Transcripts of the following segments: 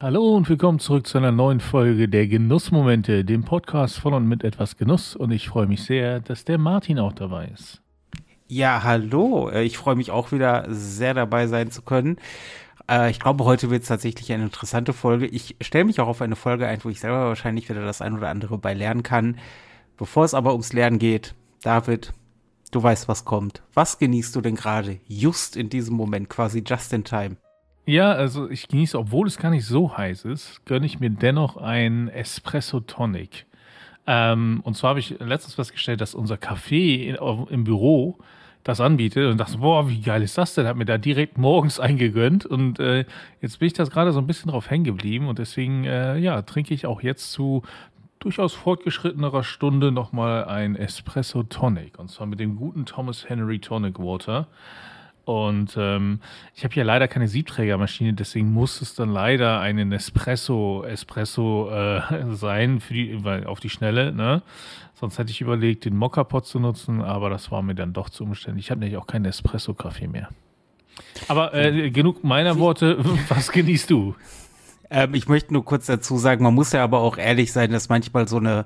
Hallo und willkommen zurück zu einer neuen Folge der Genussmomente, dem Podcast von und mit etwas Genuss. Und ich freue mich sehr, dass der Martin auch dabei ist. Ja, hallo. Äh, ich freue mich auch wieder sehr dabei sein zu können. Äh, ich glaube, heute wird es tatsächlich eine interessante Folge. Ich stelle mich auch auf eine Folge ein, wo ich selber wahrscheinlich wieder das ein oder andere bei lernen kann. Bevor es aber ums Lernen geht, David, du weißt, was kommt. Was genießt du denn gerade just in diesem Moment, quasi just in time? Ja, also ich genieße, obwohl es gar nicht so heiß ist, gönne ich mir dennoch ein Espresso Tonic. Ähm, und zwar habe ich letztens festgestellt, dass unser Café in, im Büro das anbietet und dachte, boah, wie geil ist das denn? Hat mir da direkt morgens eingegönnt und äh, jetzt bin ich das gerade so ein bisschen drauf hängen geblieben und deswegen, äh, ja, trinke ich auch jetzt zu durchaus fortgeschrittenerer Stunde nochmal ein Espresso Tonic und zwar mit dem guten Thomas Henry Tonic Water. Und ähm, ich habe ja leider keine Siebträgermaschine, deswegen muss es dann leider ein Espresso, Espresso äh, sein, für die, weil auf die Schnelle. Ne? Sonst hätte ich überlegt, den Mokka-Pot zu nutzen, aber das war mir dann doch zu umständlich. Ich habe nämlich auch keinen Espresso-Kaffee mehr. Aber äh, genug meiner Worte. Was genießt du? Ähm, ich möchte nur kurz dazu sagen, man muss ja aber auch ehrlich sein, dass manchmal so eine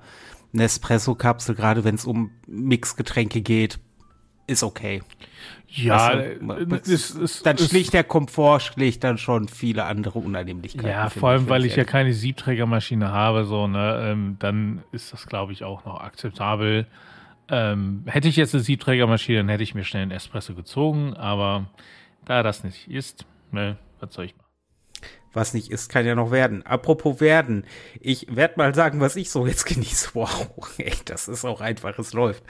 Nespresso-Kapsel, gerade wenn es um Mixgetränke geht, ist okay. Ja, also, es, es, dann schlicht der Komfort, schlicht dann schon viele andere Unannehmlichkeiten. Ja, vor allem, weil ich ja keine Siebträgermaschine habe, so, ne, ähm, dann ist das, glaube ich, auch noch akzeptabel. Ähm, hätte ich jetzt eine Siebträgermaschine, dann hätte ich mir schnell einen Espresso gezogen, aber da das nicht ist, ne, was soll ich machen? Was nicht ist, kann ja noch werden. Apropos werden. Ich werde mal sagen, was ich so jetzt genieße. Wow, echt, das ist auch einfach, es läuft.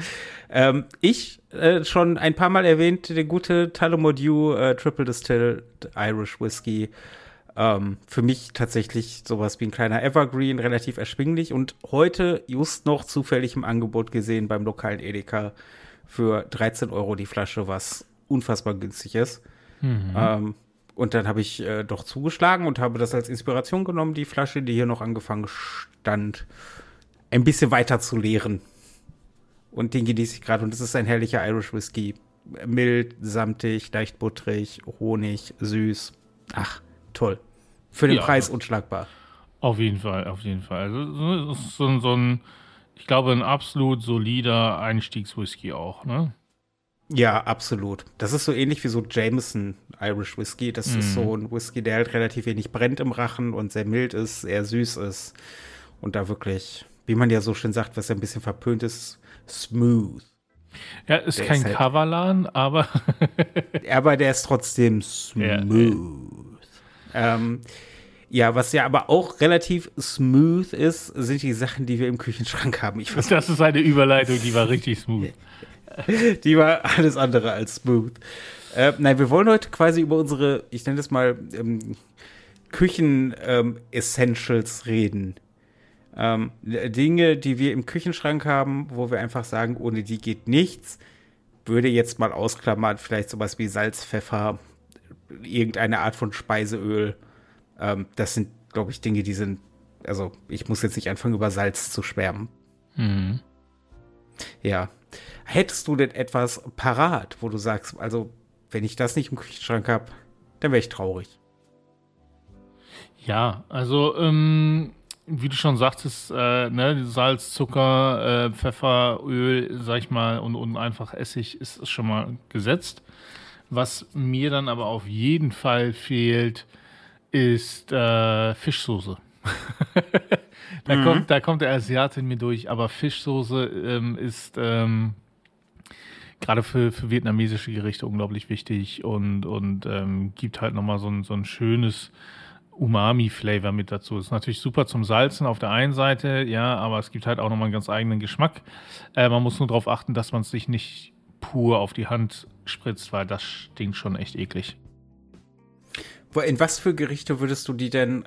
Ähm, ich äh, schon ein paar Mal erwähnt, der gute Tullamore äh, Triple Distilled Irish Whiskey. Ähm, für mich tatsächlich sowas wie ein kleiner Evergreen, relativ erschwinglich und heute just noch zufällig im Angebot gesehen beim lokalen Edeka für 13 Euro die Flasche, was unfassbar günstig ist. Mhm. Ähm, und dann habe ich äh, doch zugeschlagen und habe das als Inspiration genommen, die Flasche, die hier noch angefangen stand, ein bisschen weiter zu leeren. Und den genieße ich gerade. Und das ist ein herrlicher Irish Whisky. Mild, samtig, leicht butterig, Honig, süß. Ach, toll. Für den ja, Preis unschlagbar. Auf jeden Fall, auf jeden Fall. Also, so, so ein, ich glaube, ein absolut solider Einstiegswhisky auch, ne? Ja, absolut. Das ist so ähnlich wie so Jameson Irish Whisky. Das mm. ist so mhm. ein Whisky, der halt relativ wenig brennt im Rachen und sehr mild ist, sehr süß ist. Und da wirklich, wie man ja so schön sagt, was ja ein bisschen verpönt ist, smooth. Ja, ist der kein ist halt, Kavalan, aber. aber der ist trotzdem smooth. Ja, ähm, ja, was ja aber auch relativ smooth ist, sind die Sachen, die wir im Küchenschrank haben. Ich das ist eine Überleitung, die war richtig smooth. die war alles andere als smooth. Äh, nein, wir wollen heute quasi über unsere, ich nenne das mal, ähm, Küchen-Essentials ähm, reden. Ähm, Dinge, die wir im Küchenschrank haben, wo wir einfach sagen, ohne die geht nichts. Würde jetzt mal ausklammern, vielleicht sowas wie Salz, Pfeffer, irgendeine Art von Speiseöl. Ähm, das sind, glaube ich, Dinge, die sind, also ich muss jetzt nicht anfangen, über Salz zu schwärmen. Mhm. Ja, Hättest du denn etwas parat, wo du sagst, also wenn ich das nicht im Küchenschrank habe, dann wäre ich traurig. Ja, also ähm, wie du schon sagtest, äh, ne, Salz, Zucker, äh, Pfeffer, Öl, sag ich mal, und, und einfach Essig ist schon mal gesetzt. Was mir dann aber auf jeden Fall fehlt, ist äh, Fischsoße. da, mhm. kommt, da kommt der Asiate in mir durch, aber Fischsoße ähm, ist ähm, gerade für, für vietnamesische Gerichte unglaublich wichtig und, und ähm, gibt halt nochmal so ein, so ein schönes Umami-Flavor mit dazu. Ist natürlich super zum Salzen auf der einen Seite, ja, aber es gibt halt auch nochmal einen ganz eigenen Geschmack. Äh, man muss nur darauf achten, dass man es sich nicht pur auf die Hand spritzt, weil das stinkt schon echt eklig. In was für Gerichte würdest du die denn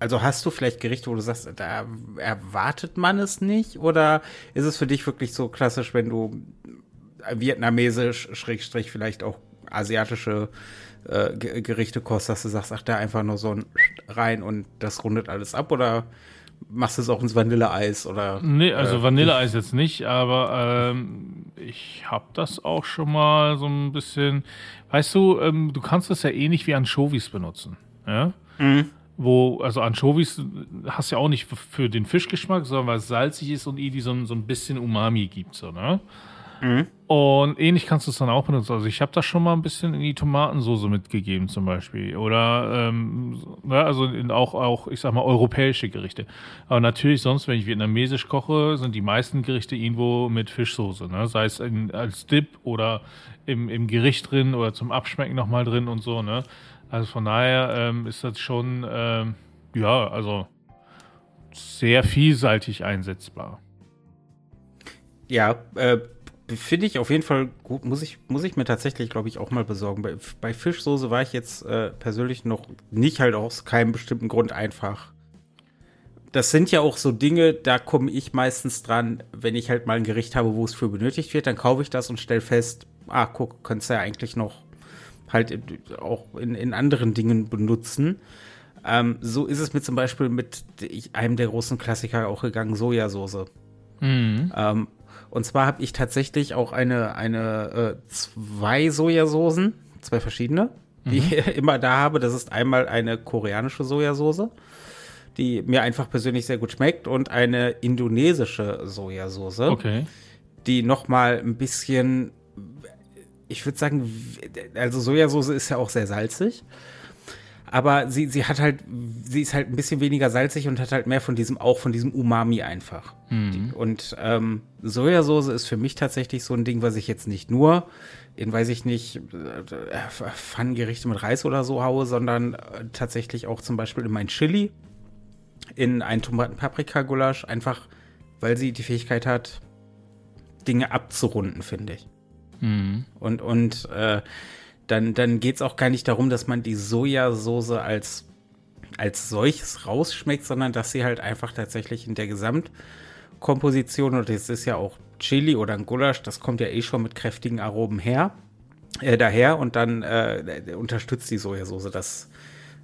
also hast du vielleicht Gerichte, wo du sagst, da erwartet man es nicht? Oder ist es für dich wirklich so klassisch, wenn du vietnamesisch, Schrägstrich vielleicht auch asiatische äh, Gerichte kostest, dass du sagst, ach, da einfach nur so ein rein und das rundet alles ab? Oder machst du es auch ins Vanilleeis? Oder, nee, also äh, Vanilleeis jetzt nicht, aber ähm, ich habe das auch schon mal so ein bisschen. Weißt du, ähm, du kannst das ja ähnlich wie Anchovies benutzen. Ja. Mhm wo, also Anchovies hast ja auch nicht für den Fischgeschmack, sondern weil es salzig ist und irgendwie so, so ein bisschen Umami gibt, so, ne? Mhm. Und ähnlich kannst du es dann auch benutzen. Also ich habe das schon mal ein bisschen in die Tomatensoße mitgegeben zum Beispiel. Oder ähm, ja, also in auch, auch, ich sag mal, europäische Gerichte. Aber natürlich sonst, wenn ich vietnamesisch koche, sind die meisten Gerichte irgendwo mit Fischsoße. Ne? Sei es in, als Dip oder im, im Gericht drin oder zum Abschmecken nochmal drin und so. Ne? Also von daher ähm, ist das schon, ähm, ja, also sehr vielseitig einsetzbar. Ja, äh, finde ich auf jeden Fall gut. Muss ich, muss ich mir tatsächlich, glaube ich, auch mal besorgen. Bei, bei Fischsoße war ich jetzt äh, persönlich noch nicht halt aus keinem bestimmten Grund einfach. Das sind ja auch so Dinge, da komme ich meistens dran, wenn ich halt mal ein Gericht habe, wo es für benötigt wird, dann kaufe ich das und stelle fest, ah, guck, könntest du ja eigentlich noch halt auch in, in anderen Dingen benutzen. Ähm, so ist es mir zum Beispiel mit einem der großen Klassiker auch gegangen, Sojasauce. Mhm. Ähm, und zwar habe ich tatsächlich auch eine, eine äh, zwei Sojasoßen, zwei verschiedene, die mhm. ich immer da habe. Das ist einmal eine koreanische Sojasauce, die mir einfach persönlich sehr gut schmeckt, und eine indonesische Sojasauce, okay. die noch mal ein bisschen, ich würde sagen, also Sojasauce ist ja auch sehr salzig aber sie, sie hat halt, sie ist halt ein bisschen weniger salzig und hat halt mehr von diesem, auch von diesem Umami einfach. Mhm. Und ähm, Sojasauce ist für mich tatsächlich so ein Ding, was ich jetzt nicht nur in, weiß ich nicht, äh, Pfannengerichte mit Reis oder so haue, sondern äh, tatsächlich auch zum Beispiel in mein Chili, in ein Tomaten-Paprika-Gulasch, einfach weil sie die Fähigkeit hat, Dinge abzurunden, finde ich. Mhm. Und, und äh, dann, dann geht es auch gar nicht darum, dass man die Sojasauce als, als solches rausschmeckt, sondern dass sie halt einfach tatsächlich in der Gesamtkomposition, und das ist ja auch Chili oder ein Gulasch, das kommt ja eh schon mit kräftigen Aromen her, äh, daher und dann äh, unterstützt die Sojasauce das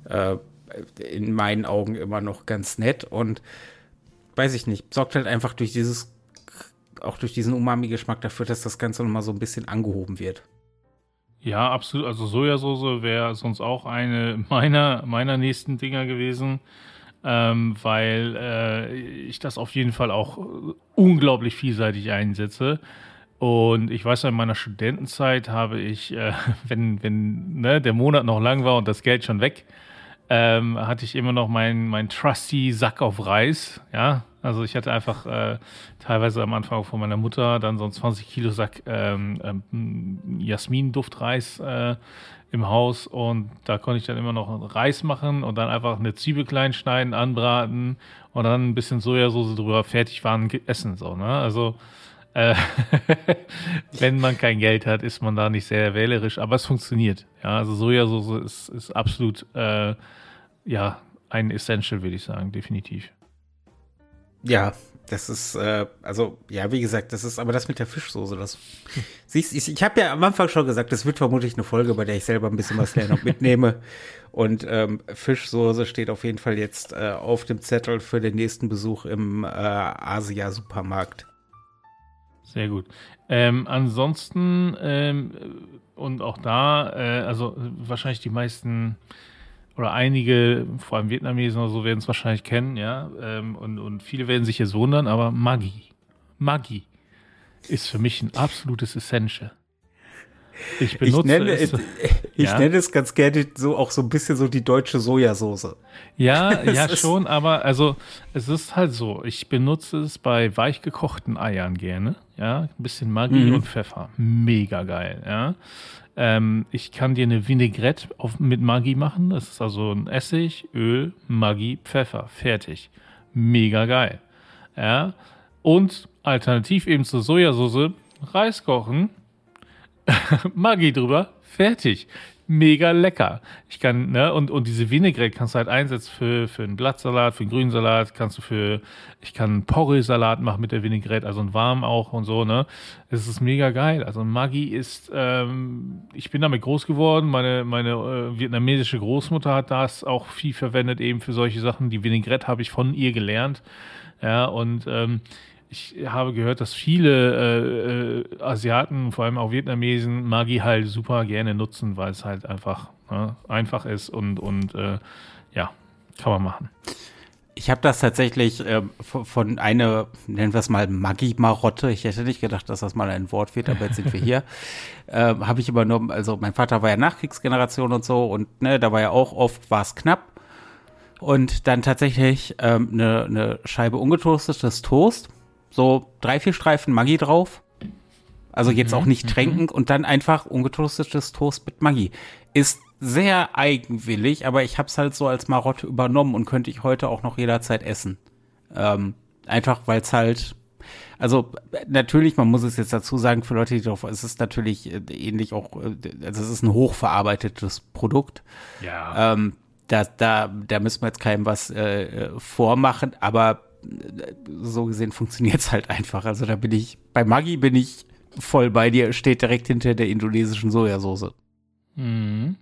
äh, in meinen Augen immer noch ganz nett und weiß ich nicht, sorgt halt einfach durch dieses, auch durch diesen Umami-Geschmack dafür, dass das Ganze nochmal so ein bisschen angehoben wird. Ja, absolut. Also Sojasauce wäre sonst auch eine meiner, meiner nächsten Dinger gewesen, ähm, weil äh, ich das auf jeden Fall auch unglaublich vielseitig einsetze. Und ich weiß, in meiner Studentenzeit habe ich, äh, wenn, wenn ne, der Monat noch lang war und das Geld schon weg, ähm, hatte ich immer noch meinen mein trusty Sack auf Reis, ja, also ich hatte einfach äh, teilweise am Anfang von meiner Mutter dann so einen 20 Kilo Sack ähm, ähm, Jasmin-Duftreis äh, im Haus und da konnte ich dann immer noch Reis machen und dann einfach eine Zwiebel klein schneiden, anbraten und dann ein bisschen Sojasauce drüber, fertig waren, essen so, ne? Also äh, wenn man kein Geld hat, ist man da nicht sehr wählerisch, aber es funktioniert. Ja, also Sojasauce ist, ist absolut äh, ja ein Essential, würde ich sagen, definitiv. Ja, das ist, äh, also, ja, wie gesagt, das ist aber das mit der Fischsoße. Das, siehst, ich, ich habe ja am Anfang schon gesagt, das wird vermutlich eine Folge, bei der ich selber ein bisschen was noch mitnehme. Und ähm, Fischsoße steht auf jeden Fall jetzt äh, auf dem Zettel für den nächsten Besuch im äh, Asia-Supermarkt. Sehr gut. Ähm, ansonsten, ähm, und auch da, äh, also wahrscheinlich die meisten oder einige, vor allem Vietnamesen oder so, werden es wahrscheinlich kennen, ja. Ähm, und, und viele werden sich jetzt wundern, aber Maggi, Maggi ist für mich ein absolutes Essential. Ich benutze ich nenne, es. Ich ja? nenne es ganz gerne so auch so ein bisschen so die deutsche Sojasauce. Ja, ja schon, aber also es ist halt so, ich benutze es bei weich gekochten Eiern gerne, ja, ein bisschen Maggi mhm. und Pfeffer, mega geil, ja. Ähm, ich kann dir eine Vinaigrette auf, mit Maggi machen. Das ist also ein Essig, Öl, Maggi, Pfeffer. Fertig. Mega geil. Ja. Und alternativ eben zur Sojasauce Reis kochen, Maggi drüber, fertig mega lecker. Ich kann, ne, und, und diese Vinaigrette kannst du halt einsetzen für, für einen Blattsalat, für einen Grünsalat, kannst du für, ich kann einen Porree-Salat machen mit der Vinaigrette, also einen warm auch und so, ne. Es ist mega geil. Also Maggi ist, ähm, ich bin damit groß geworden. Meine, meine äh, vietnamesische Großmutter hat das auch viel verwendet, eben für solche Sachen. Die Vinaigrette habe ich von ihr gelernt. Ja, und ähm, ich habe gehört, dass viele äh, äh, Asiaten, vor allem auch Vietnamesen, Maggi halt super gerne nutzen, weil es halt einfach ne, einfach ist und, und äh, ja, Kann man machen. Ich habe das tatsächlich äh, von einer, nennen wir es mal Maggi-Marotte, ich hätte nicht gedacht, dass das mal ein Wort wird, aber jetzt sind wir hier, äh, habe ich übernommen, also mein Vater war ja Nachkriegsgeneration und so und ne, da war ja auch oft, war es knapp. Und dann tatsächlich ähm, eine, ne Scheibe ungetoastetes Toast, so drei, vier Streifen Maggi drauf, also jetzt mhm, auch nicht mhm. tränken und dann einfach ungetoastetes Toast mit Maggi. Ist sehr eigenwillig, aber ich habe es halt so als Marotte übernommen und könnte ich heute auch noch jederzeit essen. Ähm, einfach weil es halt, also natürlich, man muss es jetzt dazu sagen, für Leute, die drauf, es ist natürlich äh, ähnlich auch, äh, also es ist ein hochverarbeitetes Produkt. Ja. Ähm, da, da, da müssen wir jetzt keinem was äh, vormachen, aber äh, so gesehen funktioniert es halt einfach. Also da bin ich, bei Maggi bin ich voll bei dir, steht direkt hinter der indonesischen Sojasauce. Mhm.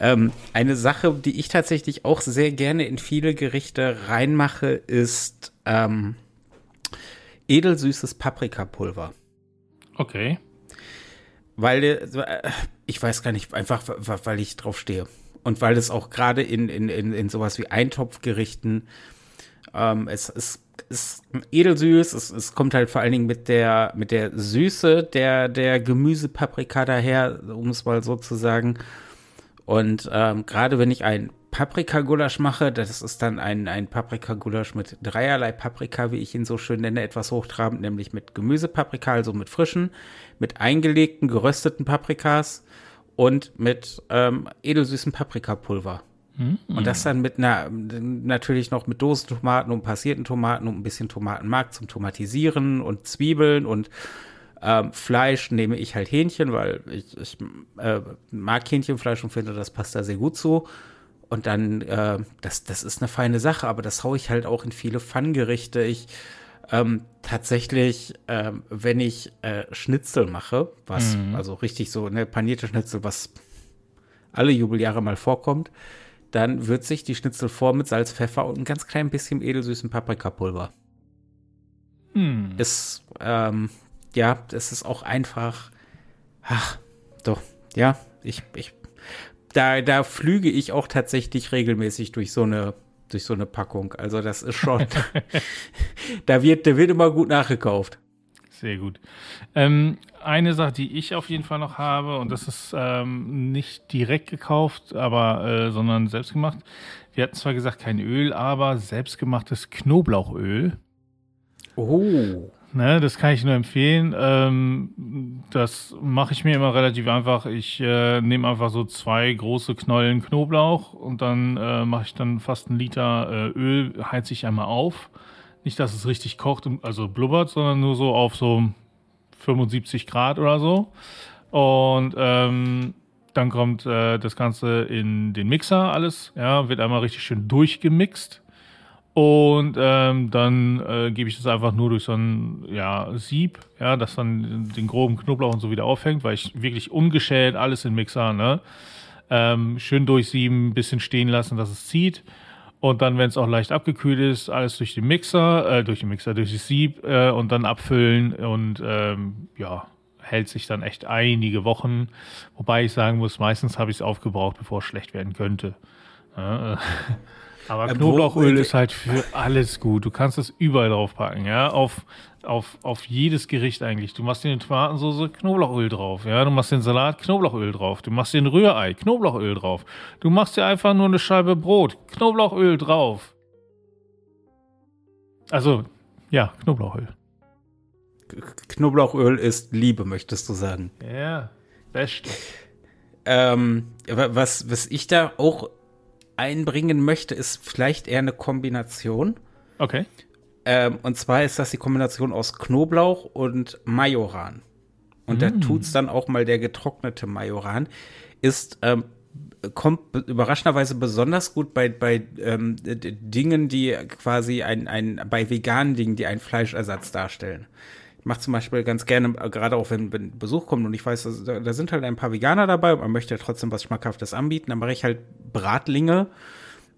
Ähm, eine Sache, die ich tatsächlich auch sehr gerne in viele Gerichte reinmache, ist ähm, edelsüßes Paprikapulver. Okay. Weil, äh, ich weiß gar nicht, einfach weil ich drauf stehe. Und weil es auch gerade in, in, in, in sowas wie Eintopfgerichten, ähm, es, es ist edelsüß, es, es kommt halt vor allen Dingen mit der, mit der Süße der, der Gemüsepaprika daher, um es mal so zu sagen. Und ähm, gerade wenn ich ein Paprikagulasch mache, das ist dann ein, ein Paprikagulasch mit dreierlei Paprika, wie ich ihn so schön nenne, etwas hochtrabend, nämlich mit Gemüsepaprika, also mit frischen, mit eingelegten, gerösteten Paprikas und mit ähm, edelsüßem Paprikapulver. Mhm. Und das dann mit einer, natürlich noch mit Dosentomaten und passierten Tomaten und ein bisschen Tomatenmark zum Tomatisieren und Zwiebeln und ähm, Fleisch nehme ich halt Hähnchen, weil ich, ich äh, mag Hähnchenfleisch und finde, das passt da sehr gut zu. Und dann, äh, das, das ist eine feine Sache, aber das haue ich halt auch in viele Pfanngerichte. Ich ähm, tatsächlich, ähm, wenn ich äh, Schnitzel mache, was, mhm. also richtig so, ne, panierte Schnitzel, was alle Jubeljahre mal vorkommt, dann würze ich die Schnitzel vor mit Salz, Pfeffer und ein ganz klein bisschen edelsüßen Paprikapulver. Mhm. Ist, ähm, ja, das ist auch einfach. Ach, doch, ja, ich, ich, da, da flüge ich auch tatsächlich regelmäßig durch so eine, durch so eine Packung. Also das ist schon, da wird, da wird immer gut nachgekauft. Sehr gut. Ähm, eine Sache, die ich auf jeden Fall noch habe, und das ist ähm, nicht direkt gekauft, aber äh, sondern selbst gemacht. Wir hatten zwar gesagt kein Öl, aber selbstgemachtes Knoblauchöl. Oh. Ne, das kann ich nur empfehlen. Ähm, das mache ich mir immer relativ einfach. Ich äh, nehme einfach so zwei große Knollen Knoblauch und dann äh, mache ich dann fast einen Liter äh, Öl, heize ich einmal auf. Nicht, dass es richtig kocht, also blubbert, sondern nur so auf so 75 Grad oder so. Und ähm, dann kommt äh, das Ganze in den Mixer alles, ja, wird einmal richtig schön durchgemixt. Und ähm, dann äh, gebe ich das einfach nur durch so ein ja, Sieb, ja, das dann den groben Knoblauch und so wieder aufhängt, weil ich wirklich ungeschält alles in Mixer, ne? Ähm, schön durchsieben, bisschen stehen lassen, dass es zieht. Und dann, wenn es auch leicht abgekühlt ist, alles durch den Mixer, äh, durch den Mixer, durch das Sieb äh, und dann abfüllen und ähm, ja, hält sich dann echt einige Wochen. Wobei ich sagen muss, meistens habe ich es aufgebraucht, bevor es schlecht werden könnte. Ja, äh, aber äh, Knoblauchöl ist halt für alles gut. Du kannst es überall drauf packen, ja. Auf, auf, auf jedes Gericht eigentlich. Du machst dir eine Tomatensauce, Knoblauchöl drauf, ja. Du machst den Salat, Knoblauchöl drauf. Du machst dir ein Rührei, Knoblauchöl drauf. Du machst dir einfach nur eine Scheibe Brot, Knoblauchöl drauf. Also, ja, Knoblauchöl. Knoblauchöl ist Liebe, möchtest du sagen? Ja, beste. Ähm, was, was ich da auch einbringen möchte, ist vielleicht eher eine Kombination. Okay. Ähm, und zwar ist das die Kombination aus Knoblauch und Majoran. Und mm. da tut's dann auch mal der getrocknete Majoran. Ist, ähm, kommt überraschenderweise besonders gut bei, bei ähm, Dingen, die quasi ein, ein, bei veganen Dingen, die einen Fleischersatz darstellen mache zum Beispiel ganz gerne, äh, gerade auch wenn, wenn Besuch kommt und ich weiß, da, da, sind halt ein paar Veganer dabei und man möchte trotzdem was Schmackhaftes anbieten, dann mache ich halt Bratlinge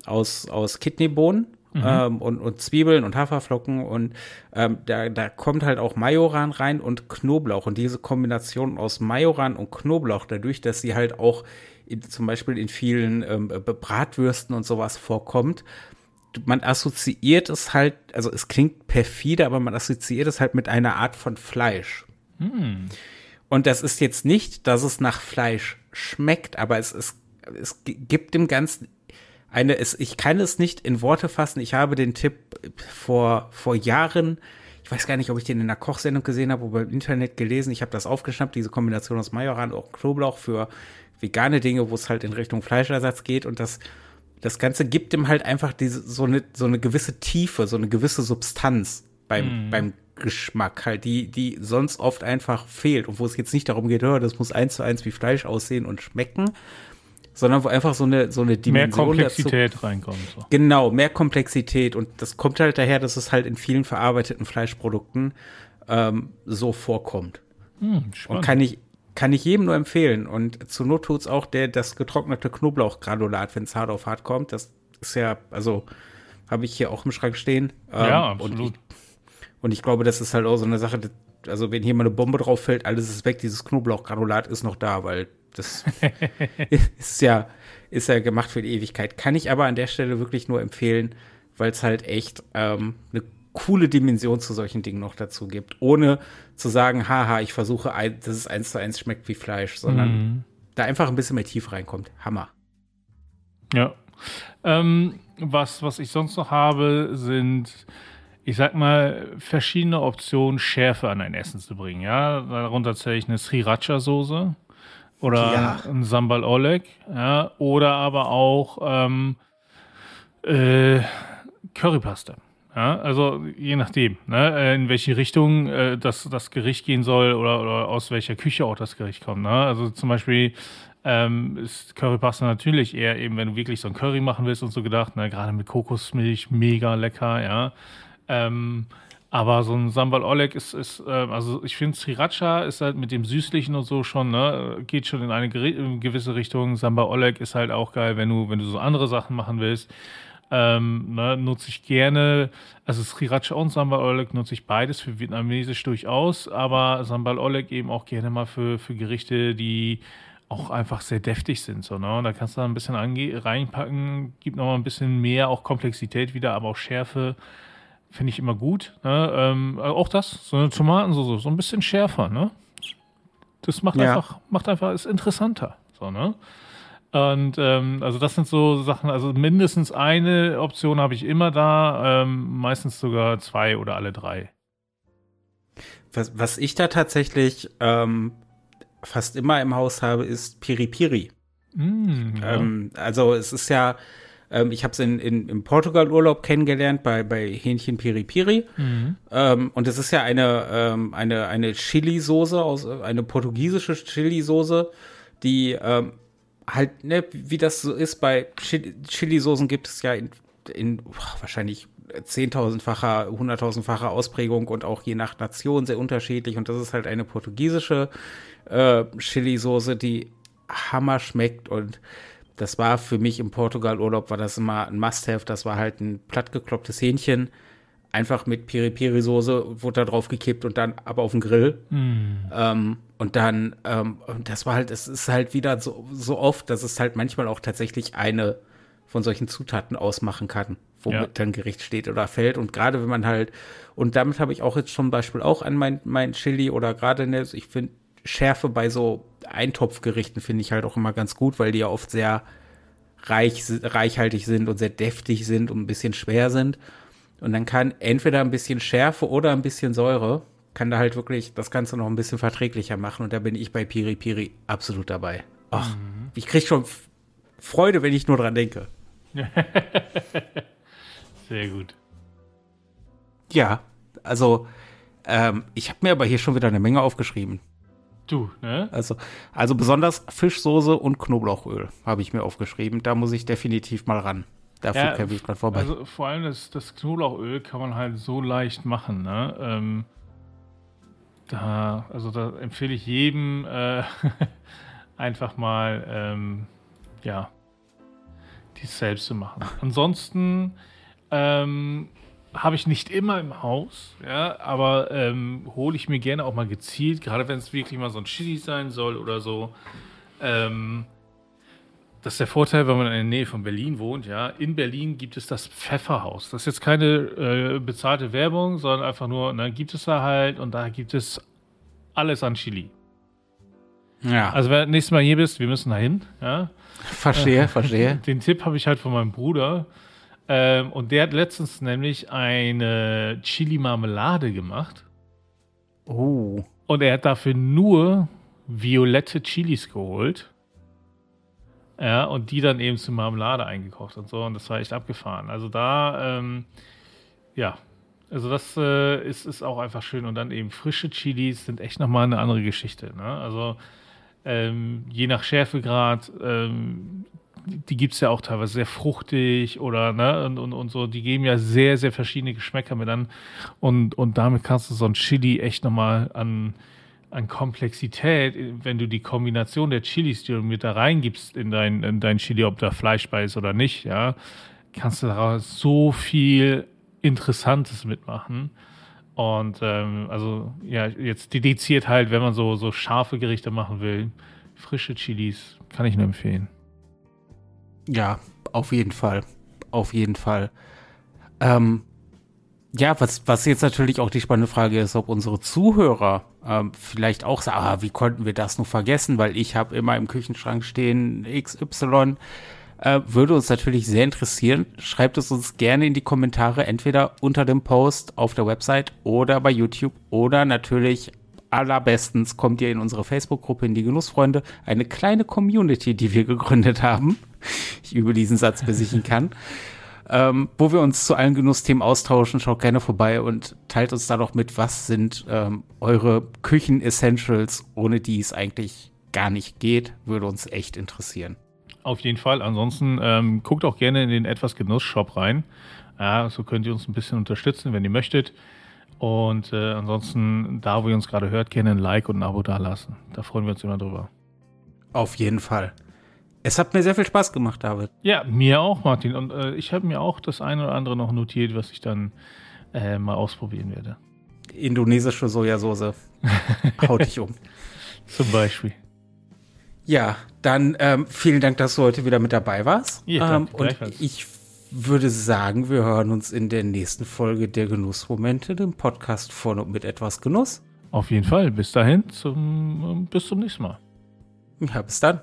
aus, aus Kidneybohnen mhm. ähm, und, und Zwiebeln und Haferflocken und ähm, da, da kommt halt auch Majoran rein und Knoblauch und diese Kombination aus Majoran und Knoblauch, dadurch, dass sie halt auch in, zum Beispiel in vielen ähm, Bratwürsten und sowas vorkommt, man assoziiert es halt, also es klingt perfide, aber man assoziiert es halt mit einer Art von Fleisch. Mhm. Und das ist jetzt nicht, dass es nach Fleisch schmeckt, aber es, es, es gibt dem Ganzen eine, es, ich kann es nicht in Worte fassen. Ich habe den Tipp vor, vor Jahren, ich weiß gar nicht, ob ich den in einer Kochsendung gesehen habe oder im Internet gelesen. Ich habe das aufgeschnappt, diese Kombination aus Majoran und Knoblauch für vegane Dinge, wo es halt in Richtung Fleischersatz geht. Und das, das Ganze gibt ihm halt einfach diese, so eine, so eine gewisse Tiefe, so eine gewisse Substanz beim, mm. beim Geschmack halt, die, die sonst oft einfach fehlt und wo es jetzt nicht darum geht, oh, das muss eins zu eins wie Fleisch aussehen und schmecken, sondern wo einfach so eine, so eine Dimension. Mehr Komplexität dazu, reinkommt. So. Genau, mehr Komplexität. Und das kommt halt daher, dass es halt in vielen verarbeiteten Fleischprodukten ähm, so vorkommt. Hm, und kann ich, kann ich jedem nur empfehlen. Und zur Not tut's auch der, das getrocknete Knoblauchgranulat, wenn es hart auf hart kommt. Das ist ja, also habe ich hier auch im Schrank stehen. Ähm, ja, absolut. Und ich, und ich glaube, das ist halt auch so eine Sache, also wenn hier mal eine Bombe drauf fällt, alles ist weg, dieses Knoblauchgranulat ist noch da, weil das ist ja, ist ja gemacht für die Ewigkeit. Kann ich aber an der Stelle wirklich nur empfehlen, weil es halt echt ähm, eine coole Dimension zu solchen Dingen noch dazu gibt, ohne zu sagen, haha, ich versuche, dass es eins zu eins schmeckt wie Fleisch, sondern mhm. da einfach ein bisschen mehr Tief reinkommt. Hammer. Ja. Ähm, was, was ich sonst noch habe, sind, ich sag mal, verschiedene Optionen, Schärfe an ein Essen zu bringen. Ja, darunter zähle ich eine Sriracha-Soße oder ja. ein Sambal Oleg, ja, oder aber auch ähm, äh, Currypaste. Ja, also je nachdem, ne, in welche Richtung äh, das, das Gericht gehen soll oder, oder aus welcher Küche auch das Gericht kommt. Ne? Also zum Beispiel ähm, ist Currypaste natürlich eher eben, wenn du wirklich so ein Curry machen willst und so gedacht, ne, gerade mit Kokosmilch, mega lecker, ja. Ähm, aber so ein Sambal Oleg ist, ist äh, also ich finde Sriracha ist halt mit dem Süßlichen und so schon, ne, geht schon in eine gewisse Richtung. Sambal Oleg ist halt auch geil, wenn du, wenn du so andere Sachen machen willst. Ähm, ne, nutze ich gerne, also Sriracha und Sambal Oleg nutze ich beides für Vietnamesisch durchaus, aber Sambal Oleg eben auch gerne mal für, für Gerichte, die auch einfach sehr deftig sind. So, ne? Und da kannst du da ein bisschen reinpacken, gibt nochmal ein bisschen mehr auch Komplexität wieder, aber auch Schärfe finde ich immer gut. Ne? Ähm, auch das, so eine Tomatensauce, so ein bisschen schärfer, ne? Das macht ja. einfach, macht einfach, ist interessanter. So, ne? Und ähm, also das sind so Sachen, also mindestens eine Option habe ich immer da, ähm, meistens sogar zwei oder alle drei. Was, was ich da tatsächlich ähm, fast immer im Haus habe, ist Piri Piri. Mm, ja. ähm, also es ist ja, ähm, ich habe es in, in, im Portugal-Urlaub kennengelernt bei, bei Hähnchen Piri Piri. Mhm. Ähm, und es ist ja eine, ähm, eine, eine Chili-Soße, aus, eine portugiesische Chili-Soße, die ähm, halt, ne, wie das so ist, bei Chili-Soßen gibt es ja in, in wahrscheinlich zehntausendfacher, hunderttausendfacher Ausprägung und auch je nach Nation sehr unterschiedlich. Und das ist halt eine portugiesische äh, Chili-Soße, die Hammer schmeckt und das war für mich im Portugal-Urlaub, war das immer ein Must-Have. Das war halt ein plattgeklopptes Hähnchen, einfach mit Piri-Piri-Soße, wurde da drauf gekippt und dann aber auf den Grill. Mm. Ähm, und dann, ähm, das war halt, es ist halt wieder so, so oft, dass es halt manchmal auch tatsächlich eine von solchen Zutaten ausmachen kann, womit ja. dann Gericht steht oder fällt. Und gerade wenn man halt, und damit habe ich auch jetzt zum Beispiel auch an mein, mein Chili oder gerade, ne, ich finde, Schärfe bei so Eintopfgerichten finde ich halt auch immer ganz gut, weil die ja oft sehr reich, reichhaltig sind und sehr deftig sind und ein bisschen schwer sind. Und dann kann entweder ein bisschen Schärfe oder ein bisschen Säure, kann da halt wirklich das Ganze noch ein bisschen verträglicher machen. Und da bin ich bei Piri Piri absolut dabei. Ach, mhm. ich kriege schon Freude, wenn ich nur dran denke. Sehr gut. Ja, also ähm, ich habe mir aber hier schon wieder eine Menge aufgeschrieben. Du, ne? Also, also besonders Fischsoße und Knoblauchöl habe ich mir aufgeschrieben. Da muss ich definitiv mal ran. Dafür ja, kämpfe ich gerade vorbei. Also vor allem das, das, Knoblauchöl kann man halt so leicht machen, ne? Ähm, da, also da empfehle ich jedem äh, einfach mal, ähm, ja, dies selbst zu machen. Ansonsten Ähm, habe ich nicht immer im Haus, ja, aber ähm, hole ich mir gerne auch mal gezielt, gerade wenn es wirklich mal so ein Chili sein soll oder so. Ähm, das ist der Vorteil, wenn man in der Nähe von Berlin wohnt, ja. In Berlin gibt es das Pfefferhaus. Das ist jetzt keine äh, bezahlte Werbung, sondern einfach nur, dann gibt es da halt und da gibt es alles an Chili. Ja. Also, wenn du nächstes Mal hier bist, wir müssen da hin, ja. Verstehe, verstehe. Den Tipp habe ich halt von meinem Bruder. Ähm, und der hat letztens nämlich eine Chili-Marmelade gemacht. Oh. Und er hat dafür nur violette Chilis geholt. Ja, und die dann eben zu Marmelade eingekocht und so. Und das war echt abgefahren. Also da, ähm, ja, also das äh, ist, ist auch einfach schön. Und dann eben frische Chilis sind echt nochmal eine andere Geschichte. Ne? Also ähm, je nach Schärfegrad ähm, die gibt es ja auch teilweise sehr fruchtig oder ne, und, und, und so, die geben ja sehr, sehr verschiedene Geschmäcker mit an. Und, und damit kannst du so ein Chili echt nochmal an, an Komplexität, wenn du die Kombination der Chilis, die du mit da reingibst in dein, in dein Chili, ob da Fleisch bei ist oder nicht, ja, kannst du daraus so viel Interessantes mitmachen. Und ähm, also ja, jetzt dediziert halt, wenn man so, so scharfe Gerichte machen will, frische Chilis, kann ich nur empfehlen. Ja, auf jeden Fall. Auf jeden Fall. Ähm, ja, was, was jetzt natürlich auch die spannende Frage ist, ob unsere Zuhörer ähm, vielleicht auch sagen, ah, wie konnten wir das nur vergessen, weil ich habe immer im Küchenschrank stehen XY. Äh, würde uns natürlich sehr interessieren. Schreibt es uns gerne in die Kommentare, entweder unter dem Post auf der Website oder bei YouTube oder natürlich allerbestens kommt ihr in unsere Facebook-Gruppe in die Genussfreunde, eine kleine Community, die wir gegründet haben. Ich übe diesen Satz, bis ich ihn kann. Ähm, wo wir uns zu allen Genussthemen austauschen. Schaut gerne vorbei und teilt uns da doch mit, was sind ähm, eure Küchen-Essentials, ohne die es eigentlich gar nicht geht. Würde uns echt interessieren. Auf jeden Fall. Ansonsten ähm, guckt auch gerne in den etwas Genuss-Shop rein. Ja, so könnt ihr uns ein bisschen unterstützen, wenn ihr möchtet. Und äh, ansonsten, da wo ihr uns gerade hört, gerne ein Like und ein Abo dalassen. Da freuen wir uns immer drüber. Auf jeden Fall. Es hat mir sehr viel Spaß gemacht, David. Ja, mir auch, Martin. Und äh, ich habe mir auch das eine oder andere noch notiert, was ich dann äh, mal ausprobieren werde. Indonesische Sojasauce. Haut dich um. Zum Beispiel. Ja, dann ähm, vielen Dank, dass du heute wieder mit dabei warst. Ja, ähm, und ich würde sagen, wir hören uns in der nächsten Folge der Genussmomente, dem Podcast von und mit etwas Genuss. Auf jeden Fall. Bis dahin, zum, bis zum nächsten Mal. Ja, bis dann.